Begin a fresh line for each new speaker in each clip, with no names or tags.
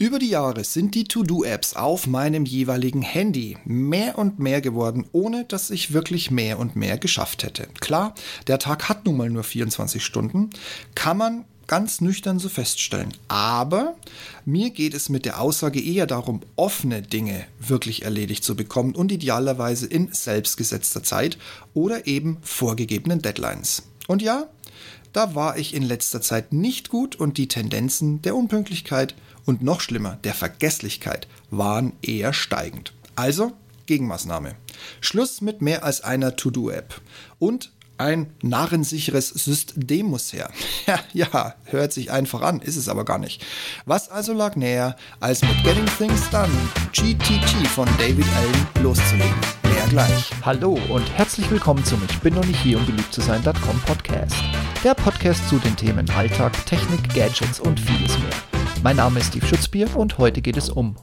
Über die Jahre sind die To-Do-Apps auf meinem jeweiligen Handy mehr und mehr geworden, ohne dass ich wirklich mehr und mehr geschafft hätte. Klar, der Tag hat nun mal nur 24 Stunden, kann man ganz nüchtern so feststellen. Aber mir geht es mit der Aussage eher darum, offene Dinge wirklich erledigt zu bekommen und idealerweise in selbstgesetzter Zeit oder eben vorgegebenen Deadlines. Und ja, da war ich in letzter Zeit nicht gut und die Tendenzen der Unpünktlichkeit und noch schlimmer, der Vergesslichkeit waren eher steigend. Also Gegenmaßnahme. Schluss mit mehr als einer To-Do-App. Und ein narrensicheres System muss her. Ja, ja, hört sich einfach an, ist es aber gar nicht. Was also lag näher, als mit Getting Things Done, GTT von David Allen loszulegen? Mehr gleich.
Hallo und herzlich willkommen zum Ich bin noch nicht hier, um beliebt zu sein.com Podcast. Der Podcast zu den Themen Alltag, Technik, Gadgets und vieles mehr. Mein Name ist Steve Schutzbier und heute geht es um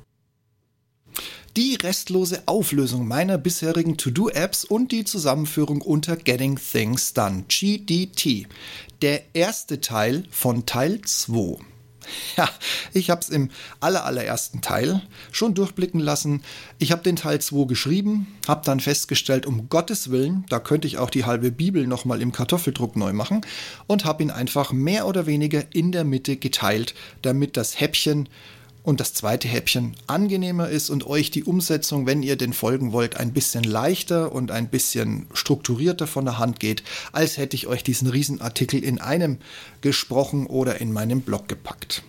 die restlose Auflösung meiner bisherigen To-Do-Apps und die Zusammenführung unter Getting Things Done, GDT. Der erste Teil von Teil 2. Ja, ich habe es im allerallerersten Teil schon durchblicken lassen. Ich habe den Teil 2 geschrieben, habe dann festgestellt, um Gottes Willen, da könnte ich auch die halbe Bibel nochmal im Kartoffeldruck neu machen und habe ihn einfach mehr oder weniger in der Mitte geteilt, damit das Häppchen und das zweite Häppchen angenehmer ist und euch die Umsetzung, wenn ihr den folgen wollt, ein bisschen leichter und ein bisschen strukturierter von der Hand geht, als hätte ich euch diesen Riesenartikel in einem gesprochen oder in meinem Blog gepackt.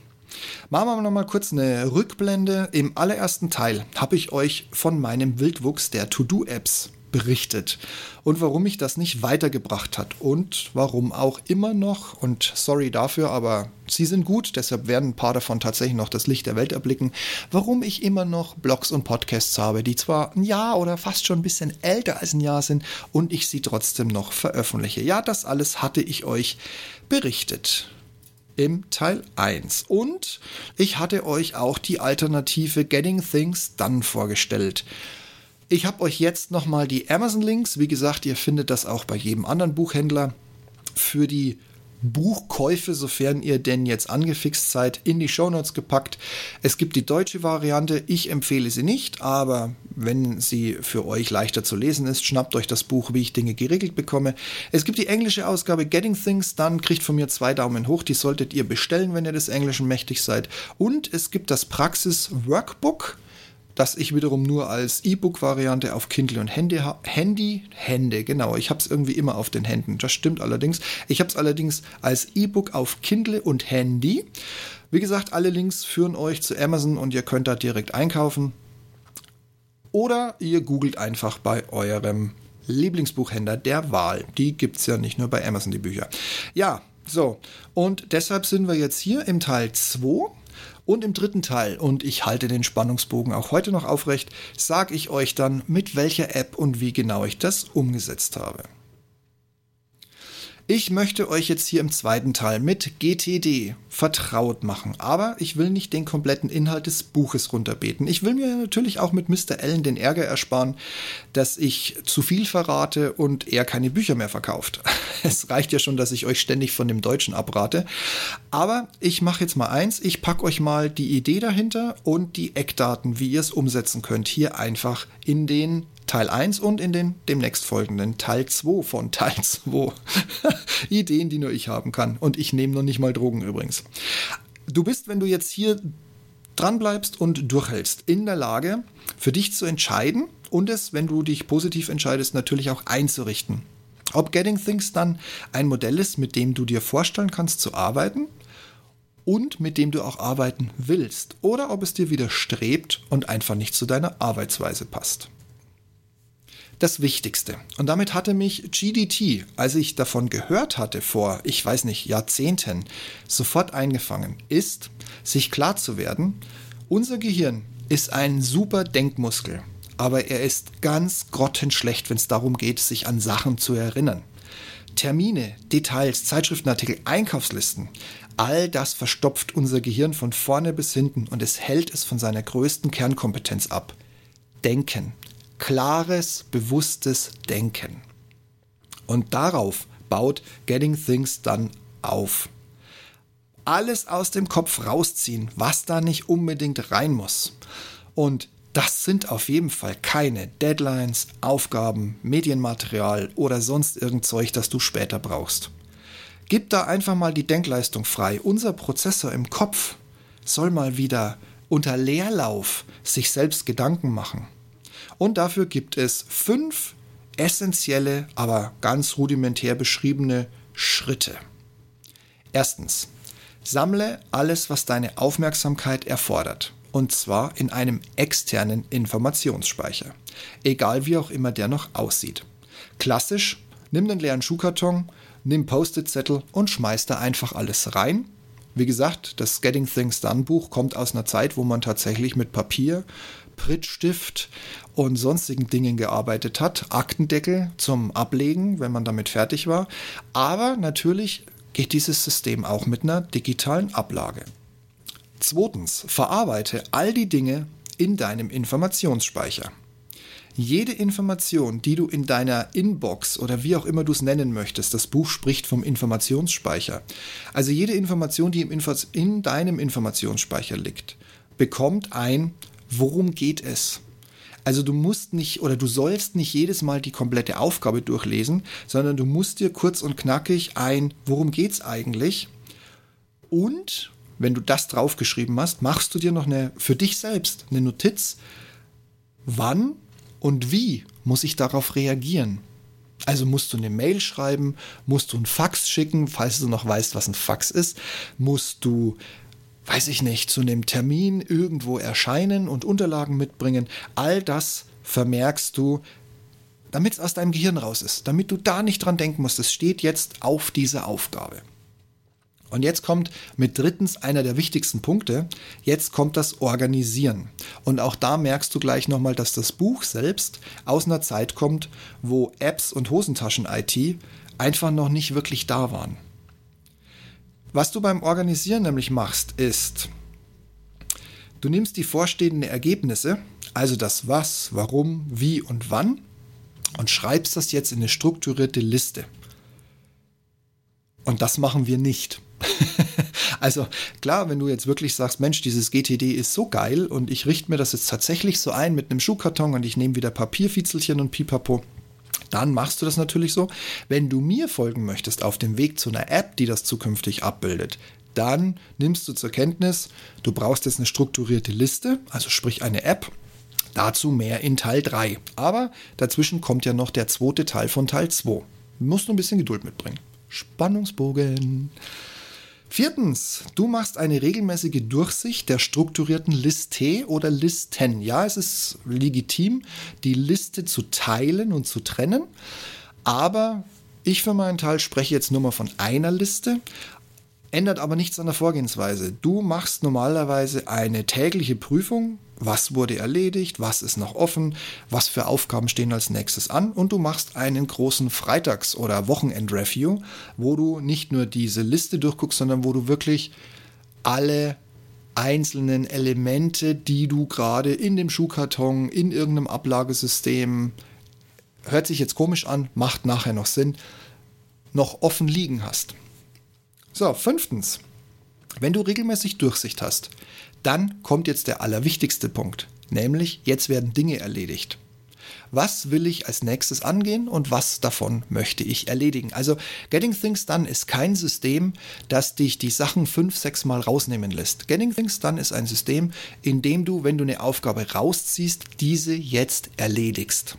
Machen wir noch mal kurz eine Rückblende. Im allerersten Teil habe ich euch von meinem Wildwuchs der To-Do-Apps berichtet und warum mich das nicht weitergebracht hat und warum auch immer noch, und sorry dafür, aber sie sind gut, deshalb werden ein paar davon tatsächlich noch das Licht der Welt erblicken, warum ich immer noch Blogs und Podcasts habe, die zwar ein Jahr oder fast schon ein bisschen älter als ein Jahr sind und ich sie trotzdem noch veröffentliche. Ja, das alles hatte ich euch berichtet im Teil 1. Und ich hatte euch auch die Alternative Getting Things Done vorgestellt. Ich habe euch jetzt nochmal die Amazon-Links. Wie gesagt, ihr findet das auch bei jedem anderen Buchhändler für die Buchkäufe, sofern ihr denn jetzt angefixt seid, in die Shownotes gepackt. Es gibt die deutsche Variante, ich empfehle sie nicht, aber wenn sie für euch leichter zu lesen ist, schnappt euch das Buch, wie ich Dinge geregelt bekomme. Es gibt die englische Ausgabe Getting Things, dann kriegt von mir zwei Daumen hoch, die solltet ihr bestellen, wenn ihr des Englischen mächtig seid. Und es gibt das Praxis Workbook das ich wiederum nur als E-Book-Variante auf Kindle und Handy, Handy, Hände, genau, ich habe es irgendwie immer auf den Händen, das stimmt allerdings. Ich habe es allerdings als E-Book auf Kindle und Handy. Wie gesagt, alle Links führen euch zu Amazon und ihr könnt da direkt einkaufen. Oder ihr googelt einfach bei eurem Lieblingsbuchhändler der Wahl. Die gibt es ja nicht nur bei Amazon, die Bücher. Ja, so. Und deshalb sind wir jetzt hier im Teil 2 und im dritten Teil, und ich halte den Spannungsbogen auch heute noch aufrecht, sage ich euch dann, mit welcher App und wie genau ich das umgesetzt habe. Ich möchte euch jetzt hier im zweiten Teil mit GTD vertraut machen, aber ich will nicht den kompletten Inhalt des Buches runterbeten. Ich will mir natürlich auch mit Mr. Allen den Ärger ersparen, dass ich zu viel verrate und er keine Bücher mehr verkauft. Es reicht ja schon, dass ich euch ständig von dem Deutschen abrate. Aber ich mache jetzt mal eins, ich packe euch mal die Idee dahinter und die Eckdaten, wie ihr es umsetzen könnt, hier einfach in den Teil 1 und in den demnächst folgenden Teil 2 von Teil 2. Ideen, die nur ich haben kann. Und ich nehme noch nicht mal Drogen übrigens. Du bist, wenn du jetzt hier dranbleibst und durchhältst, in der Lage, für dich zu entscheiden und es, wenn du dich positiv entscheidest, natürlich auch einzurichten. Ob Getting Things dann ein Modell ist, mit dem du dir vorstellen kannst zu arbeiten und mit dem du auch arbeiten willst, oder ob es dir widerstrebt und einfach nicht zu deiner Arbeitsweise passt das Wichtigste. Und damit hatte mich GDT, als ich davon gehört hatte vor, ich weiß nicht, Jahrzehnten, sofort eingefangen, ist, sich klar zu werden, unser Gehirn ist ein super Denkmuskel, aber er ist ganz grottenschlecht, wenn es darum geht, sich an Sachen zu erinnern. Termine, Details, Zeitschriftenartikel, Einkaufslisten, all das verstopft unser Gehirn von vorne bis hinten und es hält es von seiner größten Kernkompetenz ab. Denken klares, bewusstes Denken. Und darauf baut Getting Things dann auf. alles aus dem Kopf rausziehen, was da nicht unbedingt rein muss. Und das sind auf jeden Fall keine Deadlines, Aufgaben, Medienmaterial oder sonst irgend Zeug, das du später brauchst. Gib da einfach mal die Denkleistung frei. Unser Prozessor im Kopf soll mal wieder unter Leerlauf sich selbst Gedanken machen. Und dafür gibt es fünf essentielle, aber ganz rudimentär beschriebene Schritte. Erstens, sammle alles, was deine Aufmerksamkeit erfordert und zwar in einem externen Informationsspeicher, egal wie auch immer der noch aussieht. Klassisch, nimm den leeren Schuhkarton, nimm Post-it-Zettel und schmeiß da einfach alles rein. Wie gesagt, das Getting Things Done Buch kommt aus einer Zeit, wo man tatsächlich mit Papier, Prittstift und sonstigen Dingen gearbeitet hat. Aktendeckel zum Ablegen, wenn man damit fertig war. Aber natürlich geht dieses System auch mit einer digitalen Ablage. Zweitens, verarbeite all die Dinge in deinem Informationsspeicher. Jede Information, die du in deiner Inbox oder wie auch immer du es nennen möchtest, das Buch spricht vom Informationsspeicher. Also jede Information, die in deinem Informationsspeicher liegt, bekommt ein, worum geht es? Also du musst nicht oder du sollst nicht jedes Mal die komplette Aufgabe durchlesen, sondern du musst dir kurz und knackig ein, worum geht es eigentlich? Und wenn du das draufgeschrieben hast, machst du dir noch eine für dich selbst eine Notiz, wann und wie muss ich darauf reagieren. Also musst du eine Mail schreiben, musst du einen Fax schicken, falls du noch weißt, was ein Fax ist, musst du, weiß ich nicht, zu einem Termin irgendwo erscheinen und Unterlagen mitbringen. All das vermerkst du, damit es aus deinem Gehirn raus ist, damit du da nicht dran denken musst. Es steht jetzt auf dieser Aufgabe. Und jetzt kommt mit drittens einer der wichtigsten Punkte. Jetzt kommt das Organisieren. Und auch da merkst du gleich nochmal, dass das Buch selbst aus einer Zeit kommt, wo Apps und Hosentaschen-IT einfach noch nicht wirklich da waren. Was du beim Organisieren nämlich machst, ist, du nimmst die vorstehenden Ergebnisse, also das Was, Warum, Wie und Wann, und schreibst das jetzt in eine strukturierte Liste. Und das machen wir nicht. also klar, wenn du jetzt wirklich sagst, Mensch, dieses GTD ist so geil und ich richte mir das jetzt tatsächlich so ein mit einem Schuhkarton und ich nehme wieder Papierfitzelchen und Pipapo, dann machst du das natürlich so. Wenn du mir folgen möchtest auf dem Weg zu einer App, die das zukünftig abbildet, dann nimmst du zur Kenntnis, du brauchst jetzt eine strukturierte Liste, also sprich eine App. Dazu mehr in Teil 3. Aber dazwischen kommt ja noch der zweite Teil von Teil 2. Du musst nur ein bisschen Geduld mitbringen. Spannungsbogen. Viertens, du machst eine regelmäßige Durchsicht der strukturierten Liste oder Listen. Ja, es ist legitim, die Liste zu teilen und zu trennen, aber ich für meinen Teil spreche jetzt nur mal von einer Liste, ändert aber nichts an der Vorgehensweise. Du machst normalerweise eine tägliche Prüfung, was wurde erledigt, was ist noch offen, was für Aufgaben stehen als nächstes an und du machst einen großen Freitags- oder Wochenend-Review, wo du nicht nur diese Liste durchguckst, sondern wo du wirklich alle einzelnen Elemente, die du gerade in dem Schuhkarton, in irgendeinem Ablagesystem, hört sich jetzt komisch an, macht nachher noch Sinn, noch offen liegen hast. So, fünftens. Wenn du regelmäßig Durchsicht hast, dann kommt jetzt der allerwichtigste Punkt, nämlich jetzt werden Dinge erledigt. Was will ich als nächstes angehen und was davon möchte ich erledigen? Also Getting Things Done ist kein System, das dich die Sachen fünf, sechs Mal rausnehmen lässt. Getting Things Done ist ein System, in dem du, wenn du eine Aufgabe rausziehst, diese jetzt erledigst.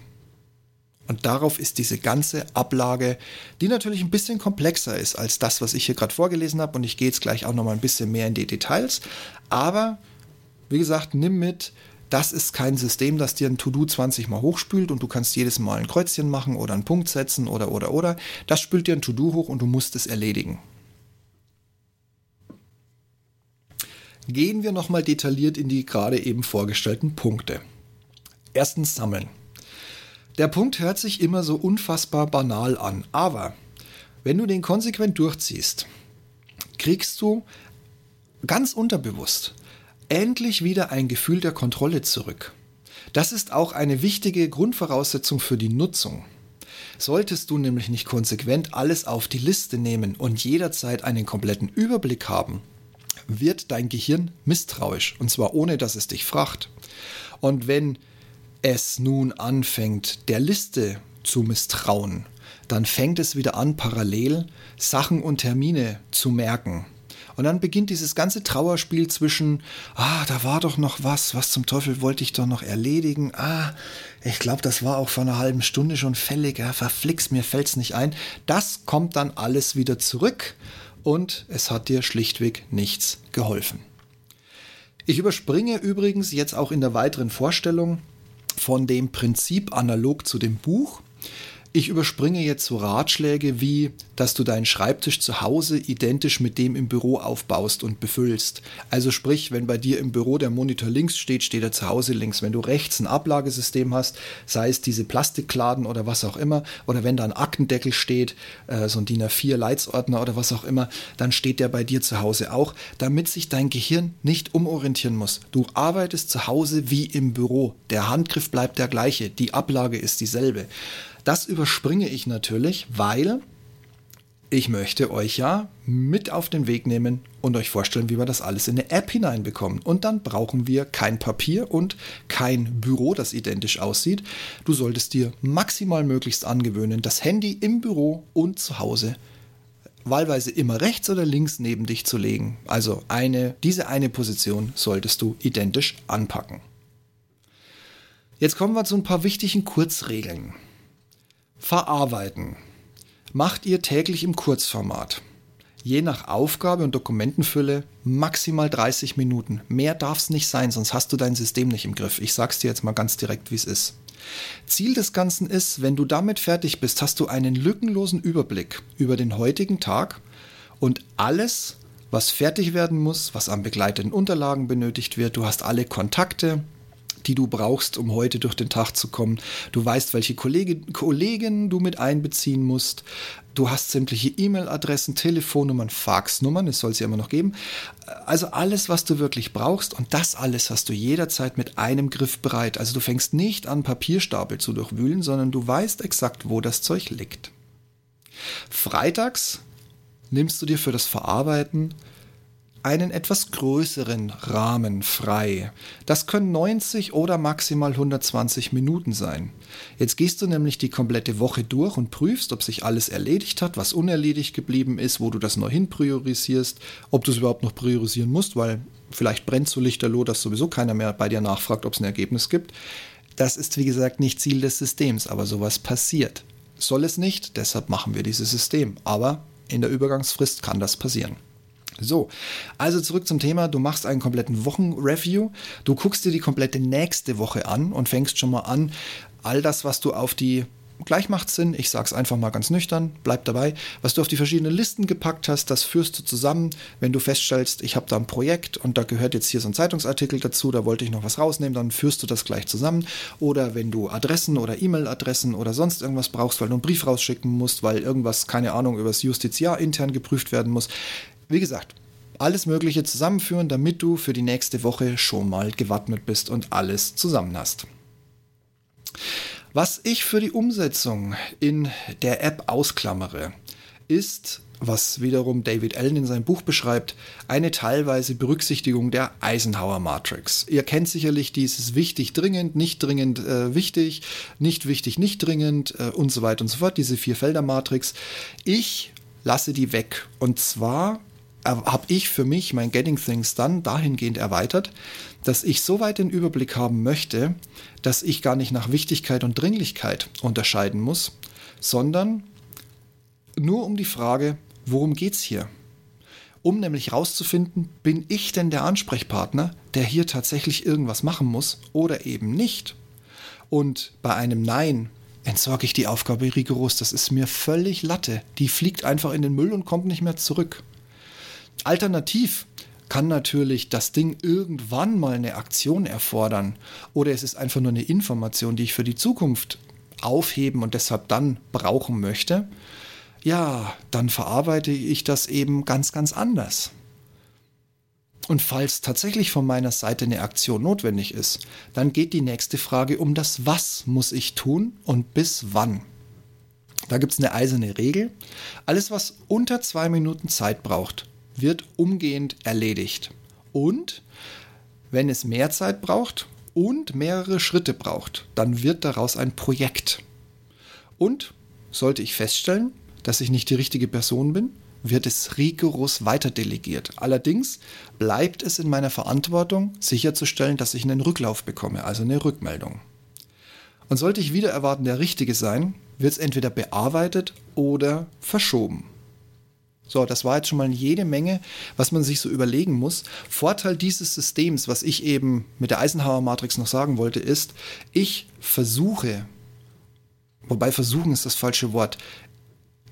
Und darauf ist diese ganze Ablage, die natürlich ein bisschen komplexer ist als das, was ich hier gerade vorgelesen habe. Und ich gehe jetzt gleich auch noch mal ein bisschen mehr in die Details. Aber wie gesagt, nimm mit, das ist kein System, das dir ein To-Do 20 mal hochspült und du kannst jedes Mal ein Kreuzchen machen oder einen Punkt setzen oder oder oder. Das spült dir ein To-Do hoch und du musst es erledigen. Gehen wir nochmal detailliert in die gerade eben vorgestellten Punkte. Erstens sammeln. Der Punkt hört sich immer so unfassbar banal an, aber wenn du den konsequent durchziehst, kriegst du ganz unterbewusst endlich wieder ein Gefühl der Kontrolle zurück. Das ist auch eine wichtige Grundvoraussetzung für die Nutzung. Solltest du nämlich nicht konsequent alles auf die Liste nehmen und jederzeit einen kompletten Überblick haben, wird dein Gehirn misstrauisch und zwar ohne, dass es dich fragt. Und wenn es nun anfängt, der Liste zu misstrauen, dann fängt es wieder an, parallel Sachen und Termine zu merken. Und dann beginnt dieses ganze Trauerspiel zwischen, ah, da war doch noch was, was zum Teufel wollte ich doch noch erledigen, ah, ich glaube, das war auch vor einer halben Stunde schon fällig, ja, verflixt, mir fällt's nicht ein. Das kommt dann alles wieder zurück und es hat dir schlichtweg nichts geholfen. Ich überspringe übrigens jetzt auch in der weiteren Vorstellung von dem Prinzip analog zu dem Buch ich überspringe jetzt so Ratschläge wie, dass du deinen Schreibtisch zu Hause identisch mit dem im Büro aufbaust und befüllst. Also sprich, wenn bei dir im Büro der Monitor links steht, steht er zu Hause links. Wenn du rechts ein Ablagesystem hast, sei es diese Plastikladen oder was auch immer, oder wenn da ein Aktendeckel steht, äh, so ein DIN A4 Leitsordner oder was auch immer, dann steht der bei dir zu Hause auch, damit sich dein Gehirn nicht umorientieren muss. Du arbeitest zu Hause wie im Büro. Der Handgriff bleibt der gleiche, die Ablage ist dieselbe. Das überspringe ich natürlich, weil ich möchte euch ja mit auf den Weg nehmen und euch vorstellen, wie wir das alles in eine App hineinbekommen. Und dann brauchen wir kein Papier und kein Büro, das identisch aussieht. Du solltest dir maximal möglichst angewöhnen, das Handy im Büro und zu Hause wahlweise immer rechts oder links neben dich zu legen. Also eine, diese eine Position solltest du identisch anpacken. Jetzt kommen wir zu ein paar wichtigen Kurzregeln. Verarbeiten. Macht ihr täglich im Kurzformat. Je nach Aufgabe und Dokumentenfülle maximal 30 Minuten. Mehr darf es nicht sein, sonst hast du dein System nicht im Griff. Ich sag's dir jetzt mal ganz direkt, wie es ist. Ziel des Ganzen ist, wenn du damit fertig bist, hast du einen lückenlosen Überblick über den heutigen Tag und alles, was fertig werden muss, was an begleitenden Unterlagen benötigt wird. Du hast alle Kontakte, die du brauchst, um heute durch den Tag zu kommen. Du weißt, welche Kollege, Kollegen du mit einbeziehen musst. Du hast sämtliche E-Mail-Adressen, Telefonnummern, Faxnummern, es soll sie immer noch geben. Also alles, was du wirklich brauchst und das alles hast du jederzeit mit einem Griff bereit. Also du fängst nicht an, Papierstapel zu durchwühlen, sondern du weißt exakt, wo das Zeug liegt. Freitags nimmst du dir für das Verarbeiten einen etwas größeren Rahmen frei. Das können 90 oder maximal 120 Minuten sein. Jetzt gehst du nämlich die komplette Woche durch und prüfst, ob sich alles erledigt hat, was unerledigt geblieben ist, wo du das neu hin priorisierst, ob du es überhaupt noch priorisieren musst, weil vielleicht brennt so lichterloh, dass sowieso keiner mehr bei dir nachfragt, ob es ein Ergebnis gibt. Das ist wie gesagt nicht Ziel des Systems, aber sowas passiert. Soll es nicht, deshalb machen wir dieses System. Aber in der Übergangsfrist kann das passieren. So, also zurück zum Thema. Du machst einen kompletten Wochenreview. Du guckst dir die komplette nächste Woche an und fängst schon mal an, all das, was du auf die gleich macht Sinn, ich sag's einfach mal ganz nüchtern, bleib dabei. Was du auf die verschiedenen Listen gepackt hast, das führst du zusammen, wenn du feststellst, ich habe da ein Projekt und da gehört jetzt hier so ein Zeitungsartikel dazu, da wollte ich noch was rausnehmen, dann führst du das gleich zusammen. Oder wenn du Adressen oder E-Mail-Adressen oder sonst irgendwas brauchst, weil du einen Brief rausschicken musst, weil irgendwas, keine Ahnung, übers Justiziar intern geprüft werden muss, wie gesagt, alles Mögliche zusammenführen, damit du für die nächste Woche schon mal gewappnet bist und alles zusammen hast. Was ich für die Umsetzung in der App ausklammere, ist, was wiederum David Allen in seinem Buch beschreibt, eine teilweise Berücksichtigung der Eisenhower Matrix. Ihr kennt sicherlich dieses wichtig, dringend, nicht dringend, äh, wichtig, nicht wichtig, nicht dringend äh, und so weiter und so fort, diese Vier-Felder-Matrix. Ich lasse die weg. Und zwar habe ich für mich mein Getting Things Done dahingehend erweitert, dass ich so weit den Überblick haben möchte, dass ich gar nicht nach Wichtigkeit und Dringlichkeit unterscheiden muss, sondern nur um die Frage, worum geht's hier? Um nämlich herauszufinden, bin ich denn der Ansprechpartner, der hier tatsächlich irgendwas machen muss oder eben nicht? Und bei einem Nein entsorge ich die Aufgabe rigoros. Das ist mir völlig Latte. Die fliegt einfach in den Müll und kommt nicht mehr zurück. Alternativ kann natürlich das Ding irgendwann mal eine Aktion erfordern oder es ist einfach nur eine Information, die ich für die Zukunft aufheben und deshalb dann brauchen möchte. Ja, dann verarbeite ich das eben ganz, ganz anders. Und falls tatsächlich von meiner Seite eine Aktion notwendig ist, dann geht die nächste Frage um das Was muss ich tun und bis wann. Da gibt es eine eiserne Regel. Alles, was unter zwei Minuten Zeit braucht, wird umgehend erledigt. Und wenn es mehr Zeit braucht und mehrere Schritte braucht, dann wird daraus ein Projekt. Und sollte ich feststellen, dass ich nicht die richtige Person bin, wird es rigoros weiter delegiert. Allerdings bleibt es in meiner Verantwortung, sicherzustellen, dass ich einen Rücklauf bekomme, also eine Rückmeldung. Und sollte ich wieder erwarten, der Richtige sein, wird es entweder bearbeitet oder verschoben. So, das war jetzt schon mal jede Menge, was man sich so überlegen muss. Vorteil dieses Systems, was ich eben mit der Eisenhower-Matrix noch sagen wollte, ist, ich versuche, wobei versuchen ist das falsche Wort,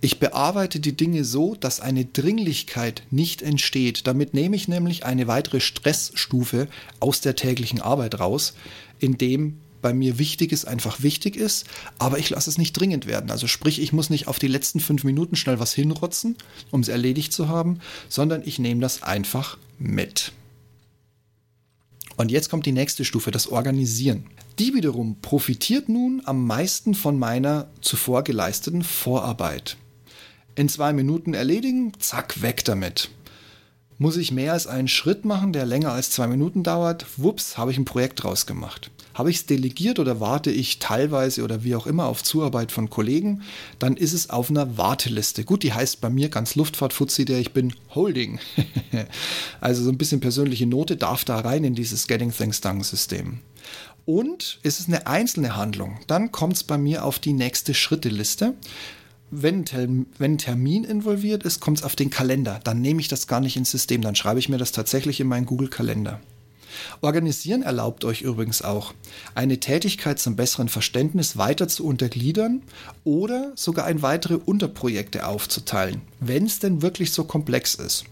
ich bearbeite die Dinge so, dass eine Dringlichkeit nicht entsteht. Damit nehme ich nämlich eine weitere Stressstufe aus der täglichen Arbeit raus, indem bei mir Wichtiges einfach wichtig ist, aber ich lasse es nicht dringend werden. Also sprich, ich muss nicht auf die letzten fünf Minuten schnell was hinrotzen, um es erledigt zu haben, sondern ich nehme das einfach mit. Und jetzt kommt die nächste Stufe, das Organisieren. Die wiederum profitiert nun am meisten von meiner zuvor geleisteten Vorarbeit. In zwei Minuten erledigen, zack, weg damit. Muss ich mehr als einen Schritt machen, der länger als zwei Minuten dauert? Wups, habe ich ein Projekt draus gemacht. Habe ich es delegiert oder warte ich teilweise oder wie auch immer auf Zuarbeit von Kollegen, dann ist es auf einer Warteliste. Gut, die heißt bei mir ganz Luftfahrtfuzzi, der ich bin Holding. also so ein bisschen persönliche Note darf da rein in dieses Getting Things Done System. Und ist es eine einzelne Handlung, dann kommt es bei mir auf die nächste Schritteliste wenn, wenn Termin involviert ist, kommt es auf den Kalender. Dann nehme ich das gar nicht ins System. Dann schreibe ich mir das tatsächlich in meinen Google-Kalender. Organisieren erlaubt euch übrigens auch, eine Tätigkeit zum besseren Verständnis weiter zu untergliedern oder sogar in weitere Unterprojekte aufzuteilen, wenn es denn wirklich so komplex ist.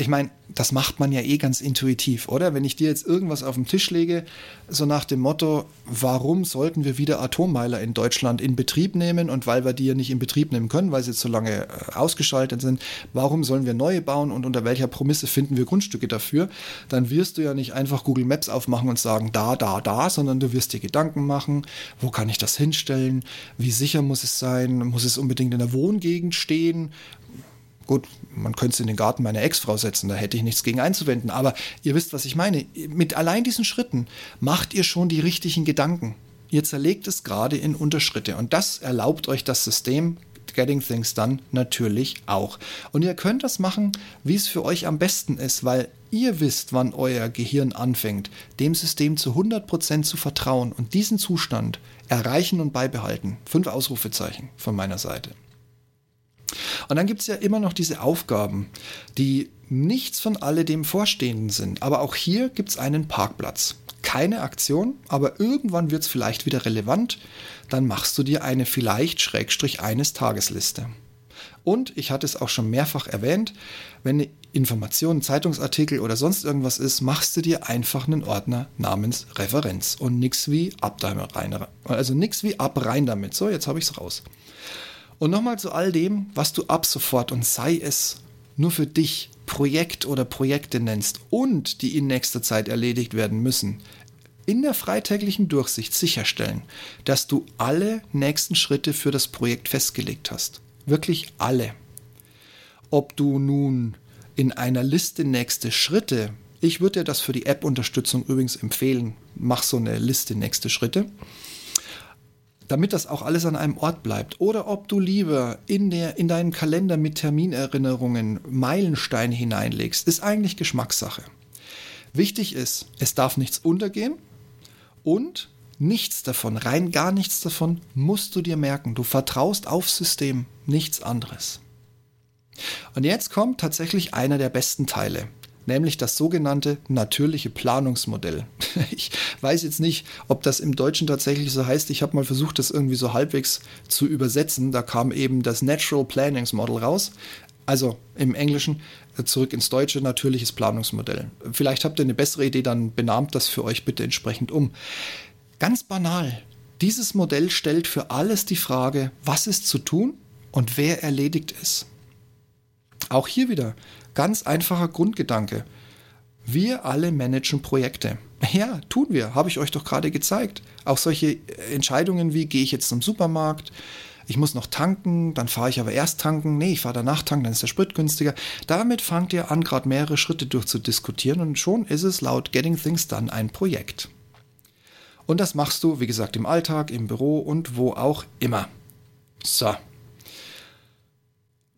Ich meine, das macht man ja eh ganz intuitiv, oder? Wenn ich dir jetzt irgendwas auf den Tisch lege, so nach dem Motto, warum sollten wir wieder Atommeiler in Deutschland in Betrieb nehmen und weil wir die ja nicht in Betrieb nehmen können, weil sie jetzt so lange äh, ausgeschaltet sind, warum sollen wir neue bauen und unter welcher Promisse finden wir Grundstücke dafür? Dann wirst du ja nicht einfach Google Maps aufmachen und sagen, da, da, da, sondern du wirst dir Gedanken machen, wo kann ich das hinstellen, wie sicher muss es sein, muss es unbedingt in der Wohngegend stehen, Gut, man könnte es in den Garten meiner Ex-Frau setzen, da hätte ich nichts gegen einzuwenden. Aber ihr wisst, was ich meine. Mit allein diesen Schritten macht ihr schon die richtigen Gedanken. Ihr zerlegt es gerade in Unterschritte. Und das erlaubt euch das System Getting Things Done natürlich auch. Und ihr könnt das machen, wie es für euch am besten ist, weil ihr wisst, wann euer Gehirn anfängt, dem System zu 100% zu vertrauen und diesen Zustand erreichen und beibehalten. Fünf Ausrufezeichen von meiner Seite. Und dann gibt es ja immer noch diese Aufgaben, die nichts von alledem Vorstehenden sind. Aber auch hier gibt es einen Parkplatz. Keine Aktion, aber irgendwann wird es vielleicht wieder relevant. Dann machst du dir eine vielleicht Schrägstrich eines Tagesliste. Und ich hatte es auch schon mehrfach erwähnt, wenn eine Information, Zeitungsartikel oder sonst irgendwas ist, machst du dir einfach einen Ordner namens Referenz und nix wie ab rein. Also nix wie ab rein damit. So, jetzt habe ich es raus. Und nochmal zu all dem, was du ab sofort und sei es nur für dich Projekt oder Projekte nennst und die in nächster Zeit erledigt werden müssen, in der freitäglichen Durchsicht sicherstellen, dass du alle nächsten Schritte für das Projekt festgelegt hast. Wirklich alle. Ob du nun in einer Liste nächste Schritte, ich würde dir das für die App-Unterstützung übrigens empfehlen, mach so eine Liste nächste Schritte damit das auch alles an einem Ort bleibt. Oder ob du lieber in, der, in deinen Kalender mit Terminerinnerungen Meilensteine hineinlegst, ist eigentlich Geschmackssache. Wichtig ist, es darf nichts untergehen und nichts davon, rein gar nichts davon, musst du dir merken. Du vertraust aufs System, nichts anderes. Und jetzt kommt tatsächlich einer der besten Teile nämlich das sogenannte natürliche Planungsmodell. Ich weiß jetzt nicht, ob das im Deutschen tatsächlich so heißt. Ich habe mal versucht, das irgendwie so halbwegs zu übersetzen. Da kam eben das Natural Plannings Model raus. Also im Englischen äh, zurück ins Deutsche natürliches Planungsmodell. Vielleicht habt ihr eine bessere Idee, dann benahmt das für euch bitte entsprechend um. Ganz banal. Dieses Modell stellt für alles die Frage, was ist zu tun und wer erledigt es. Auch hier wieder Ganz einfacher Grundgedanke. Wir alle managen Projekte. Ja, tun wir, habe ich euch doch gerade gezeigt. Auch solche Entscheidungen wie, gehe ich jetzt zum Supermarkt, ich muss noch tanken, dann fahre ich aber erst tanken, nee, ich fahre danach tanken, dann ist der Sprit günstiger. Damit fangt ihr an, gerade mehrere Schritte durchzudiskutieren und schon ist es laut Getting Things Done ein Projekt. Und das machst du, wie gesagt, im Alltag, im Büro und wo auch immer. So.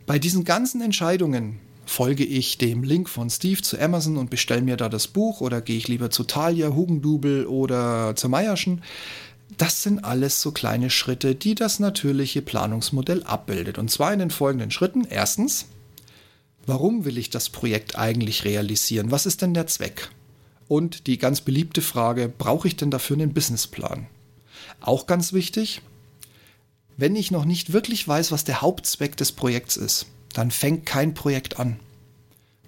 Bei diesen ganzen Entscheidungen folge ich dem Link von Steve zu Amazon und bestelle mir da das Buch oder gehe ich lieber zu Thalia, Hugendubel oder zur Meierschen. Das sind alles so kleine Schritte, die das natürliche Planungsmodell abbildet. Und zwar in den folgenden Schritten. Erstens, warum will ich das Projekt eigentlich realisieren? Was ist denn der Zweck? Und die ganz beliebte Frage, brauche ich denn dafür einen Businessplan? Auch ganz wichtig, wenn ich noch nicht wirklich weiß, was der Hauptzweck des Projekts ist, dann fängt kein Projekt an.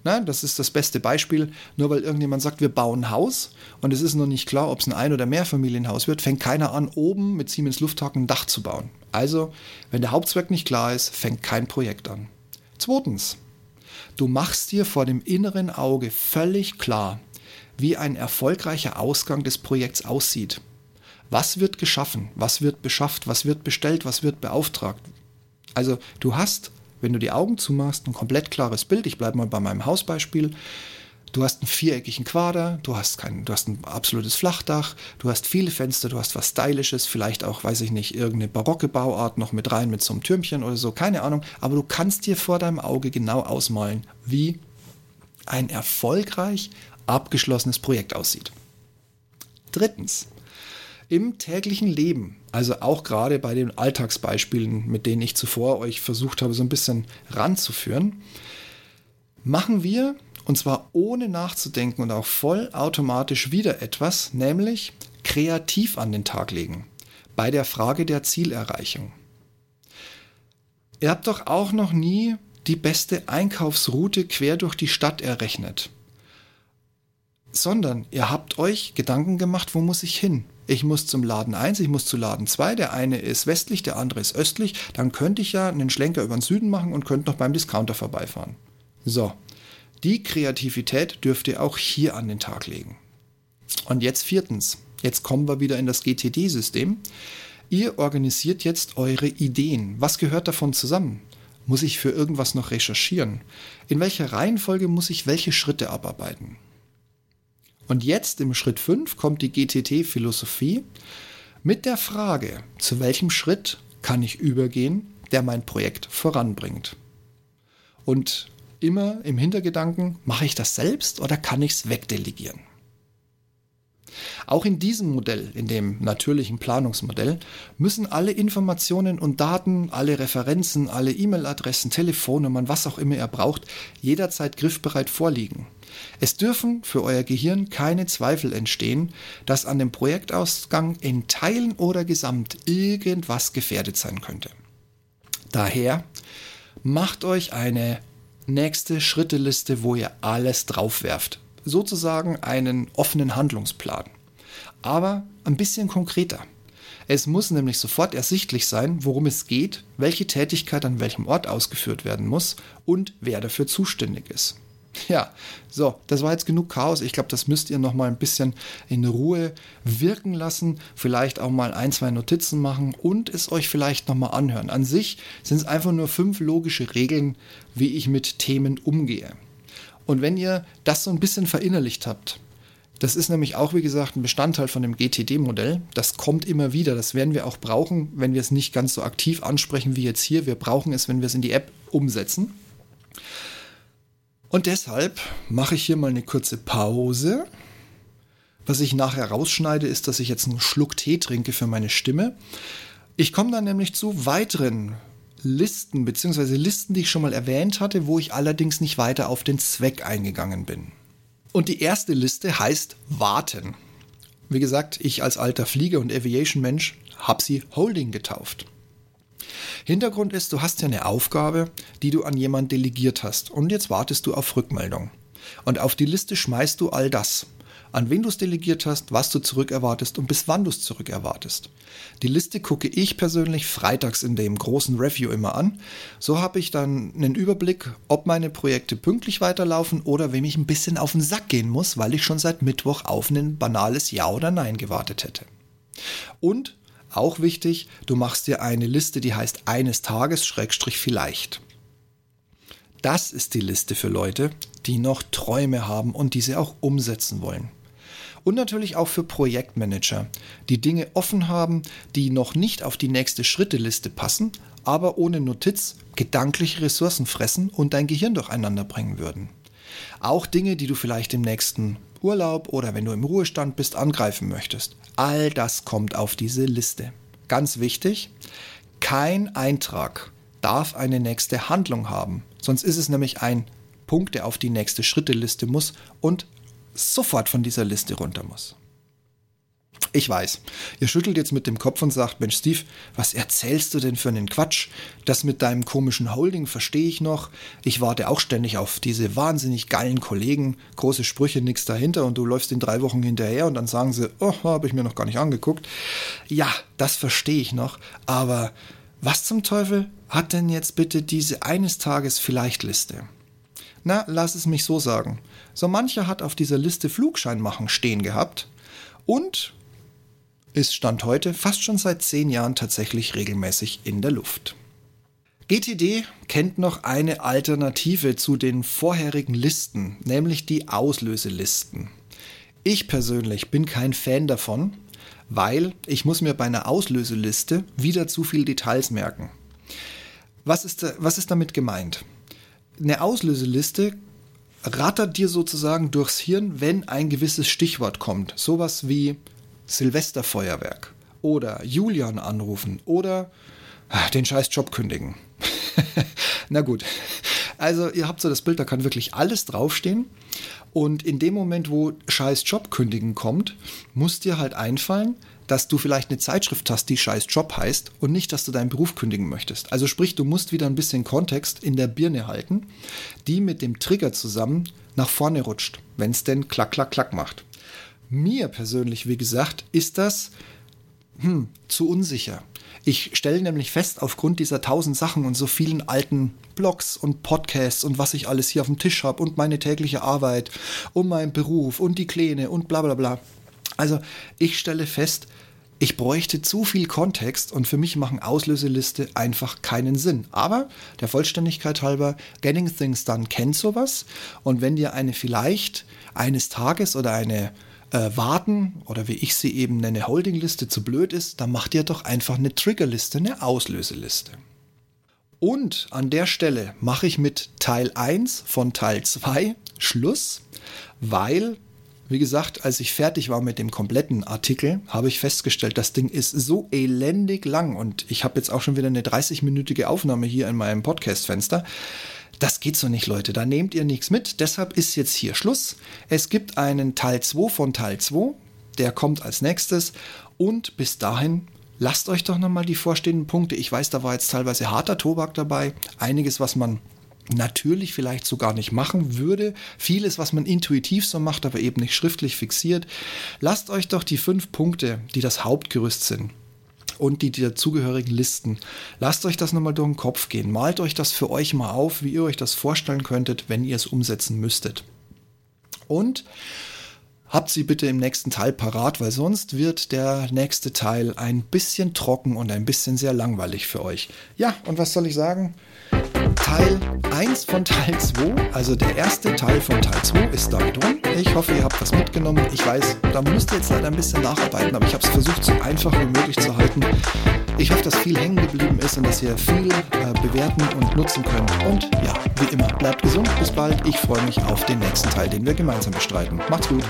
Na, das ist das beste Beispiel. Nur weil irgendjemand sagt, wir bauen ein Haus und es ist noch nicht klar, ob es ein Ein- oder Mehrfamilienhaus wird, fängt keiner an, oben mit Siemens Lufthaken ein Dach zu bauen. Also, wenn der Hauptzweck nicht klar ist, fängt kein Projekt an. Zweitens, du machst dir vor dem inneren Auge völlig klar, wie ein erfolgreicher Ausgang des Projekts aussieht. Was wird geschaffen? Was wird beschafft? Was wird bestellt? Was wird beauftragt? Also, du hast wenn du die Augen zumachst, ein komplett klares Bild. Ich bleibe mal bei meinem Hausbeispiel. Du hast einen viereckigen Quader, du hast, kein, du hast ein absolutes Flachdach, du hast viele Fenster, du hast was Stylisches, vielleicht auch, weiß ich nicht, irgendeine barocke Bauart noch mit rein mit so einem Türmchen oder so, keine Ahnung. Aber du kannst dir vor deinem Auge genau ausmalen, wie ein erfolgreich abgeschlossenes Projekt aussieht. Drittens, im täglichen Leben, also auch gerade bei den Alltagsbeispielen, mit denen ich zuvor euch versucht habe, so ein bisschen ranzuführen, machen wir, und zwar ohne nachzudenken und auch vollautomatisch wieder etwas, nämlich kreativ an den Tag legen, bei der Frage der Zielerreichung. Ihr habt doch auch noch nie die beste Einkaufsroute quer durch die Stadt errechnet, sondern ihr habt euch Gedanken gemacht, wo muss ich hin? Ich muss zum Laden 1, ich muss zu Laden 2, der eine ist westlich, der andere ist östlich, dann könnte ich ja einen Schlenker über den Süden machen und könnte noch beim Discounter vorbeifahren. So, die Kreativität dürft ihr auch hier an den Tag legen. Und jetzt viertens, jetzt kommen wir wieder in das GTD-System. Ihr organisiert jetzt eure Ideen. Was gehört davon zusammen? Muss ich für irgendwas noch recherchieren? In welcher Reihenfolge muss ich welche Schritte abarbeiten? Und jetzt im Schritt 5 kommt die GTT-Philosophie mit der Frage, zu welchem Schritt kann ich übergehen, der mein Projekt voranbringt. Und immer im Hintergedanken, mache ich das selbst oder kann ich es wegdelegieren? Auch in diesem Modell, in dem natürlichen Planungsmodell, müssen alle Informationen und Daten, alle Referenzen, alle E-Mail-Adressen, Telefonnummern, was auch immer ihr braucht, jederzeit griffbereit vorliegen. Es dürfen für euer Gehirn keine Zweifel entstehen, dass an dem Projektausgang in Teilen oder Gesamt irgendwas gefährdet sein könnte. Daher macht euch eine nächste Schritteliste, wo ihr alles draufwerft. Sozusagen einen offenen Handlungsplan. Aber ein bisschen konkreter. Es muss nämlich sofort ersichtlich sein, worum es geht, welche Tätigkeit an welchem Ort ausgeführt werden muss und wer dafür zuständig ist. Ja, so, das war jetzt genug Chaos. Ich glaube, das müsst ihr noch mal ein bisschen in Ruhe wirken lassen, vielleicht auch mal ein, zwei Notizen machen und es euch vielleicht noch mal anhören. An sich sind es einfach nur fünf logische Regeln, wie ich mit Themen umgehe. Und wenn ihr das so ein bisschen verinnerlicht habt, das ist nämlich auch, wie gesagt, ein Bestandteil von dem GTD-Modell. Das kommt immer wieder. Das werden wir auch brauchen, wenn wir es nicht ganz so aktiv ansprechen wie jetzt hier. Wir brauchen es, wenn wir es in die App umsetzen. Und deshalb mache ich hier mal eine kurze Pause. Was ich nachher rausschneide, ist, dass ich jetzt einen Schluck Tee trinke für meine Stimme. Ich komme dann nämlich zu weiteren Listen, beziehungsweise Listen, die ich schon mal erwähnt hatte, wo ich allerdings nicht weiter auf den Zweck eingegangen bin. Und die erste Liste heißt Warten. Wie gesagt, ich als alter Flieger- und Aviation-Mensch habe sie Holding getauft. Hintergrund ist, du hast ja eine Aufgabe, die du an jemanden delegiert hast und jetzt wartest du auf Rückmeldung. Und auf die Liste schmeißt du all das. An wen du es delegiert hast, was du zurückerwartest und bis wann du es zurückerwartest. Die Liste gucke ich persönlich freitags in dem großen Review immer an. So habe ich dann einen Überblick, ob meine Projekte pünktlich weiterlaufen oder wem ich ein bisschen auf den Sack gehen muss, weil ich schon seit Mittwoch auf ein banales Ja oder Nein gewartet hätte. Und Auch wichtig, du machst dir eine Liste, die heißt eines Tages Schrägstrich vielleicht. Das ist die Liste für Leute, die noch Träume haben und diese auch umsetzen wollen. Und natürlich auch für Projektmanager, die Dinge offen haben, die noch nicht auf die nächste Schritteliste passen, aber ohne Notiz gedankliche Ressourcen fressen und dein Gehirn durcheinander bringen würden. Auch Dinge, die du vielleicht im nächsten Urlaub oder wenn du im Ruhestand bist, angreifen möchtest. All das kommt auf diese Liste. Ganz wichtig, kein Eintrag darf eine nächste Handlung haben. Sonst ist es nämlich ein Punkt, der auf die nächste Schritteliste muss und sofort von dieser Liste runter muss. Ich weiß, ihr schüttelt jetzt mit dem Kopf und sagt, Mensch Steve, was erzählst du denn für einen Quatsch? Das mit deinem komischen Holding verstehe ich noch. Ich warte auch ständig auf diese wahnsinnig geilen Kollegen, große Sprüche, nichts dahinter und du läufst in drei Wochen hinterher und dann sagen sie, oh, habe ich mir noch gar nicht angeguckt. Ja, das verstehe ich noch, aber was zum Teufel hat denn jetzt bitte diese eines Tages vielleicht Liste? Na, lass es mich so sagen. So mancher hat auf dieser Liste Flugschein machen stehen gehabt und ist Stand heute fast schon seit zehn Jahren tatsächlich regelmäßig in der Luft. GTD kennt noch eine Alternative zu den vorherigen Listen, nämlich die Auslöselisten. Ich persönlich bin kein Fan davon, weil ich muss mir bei einer Auslöseliste wieder zu viele Details merken. Was ist, was ist damit gemeint? Eine Auslöseliste rattert dir sozusagen durchs Hirn, wenn ein gewisses Stichwort kommt. Sowas wie Silvesterfeuerwerk oder Julian anrufen oder ah, den scheiß Job kündigen. Na gut. Also ihr habt so das Bild, da kann wirklich alles draufstehen. Und in dem Moment, wo scheiß Job kündigen kommt, muss dir halt einfallen, dass du vielleicht eine Zeitschrift hast, die scheiß Job heißt und nicht, dass du deinen Beruf kündigen möchtest. Also sprich, du musst wieder ein bisschen Kontext in der Birne halten, die mit dem Trigger zusammen nach vorne rutscht, wenn es denn klack, klack, klack macht. Mir persönlich, wie gesagt, ist das hm, zu unsicher. Ich stelle nämlich fest, aufgrund dieser tausend Sachen und so vielen alten Blogs und Podcasts und was ich alles hier auf dem Tisch habe und meine tägliche Arbeit und mein Beruf und die Kleine und bla bla bla. Also ich stelle fest, ich bräuchte zu viel Kontext und für mich machen Auslöseliste einfach keinen Sinn. Aber der Vollständigkeit halber, Getting Things Done kennt sowas und wenn dir eine vielleicht eines Tages oder eine äh, Warten oder wie ich sie eben nenne, Holdingliste zu blöd ist, dann macht ihr doch einfach eine Triggerliste, eine Auslöseliste. Und an der Stelle mache ich mit Teil 1 von Teil 2 Schluss, weil, wie gesagt, als ich fertig war mit dem kompletten Artikel, habe ich festgestellt, das Ding ist so elendig lang und ich habe jetzt auch schon wieder eine 30-minütige Aufnahme hier in meinem Podcast-Fenster. Das geht so nicht, Leute. Da nehmt ihr nichts mit. Deshalb ist jetzt hier Schluss. Es gibt einen Teil 2 von Teil 2. Der kommt als nächstes. Und bis dahin lasst euch doch nochmal die vorstehenden Punkte. Ich weiß, da war jetzt teilweise harter Tobak dabei. Einiges, was man natürlich vielleicht so gar nicht machen würde. Vieles, was man intuitiv so macht, aber eben nicht schriftlich fixiert. Lasst euch doch die fünf Punkte, die das Hauptgerüst sind, und die dazugehörigen Listen. Lasst euch das nochmal durch den Kopf gehen. Malt euch das für euch mal auf, wie ihr euch das vorstellen könntet, wenn ihr es umsetzen müsstet. Und habt sie bitte im nächsten Teil parat, weil sonst wird der nächste Teil ein bisschen trocken und ein bisschen sehr langweilig für euch. Ja, und was soll ich sagen? Teil 1 von Teil 2, also der erste Teil von Teil 2 ist damit rum. Ich hoffe, ihr habt was mitgenommen. Ich weiß, da müsst ihr jetzt leider ein bisschen nacharbeiten, aber ich habe es versucht, so einfach wie möglich zu halten. Ich hoffe, dass viel hängen geblieben ist und dass ihr viel äh, bewerten und nutzen könnt. Und ja, wie immer, bleibt gesund, bis bald. Ich freue mich auf den nächsten Teil, den wir gemeinsam bestreiten. Macht's gut.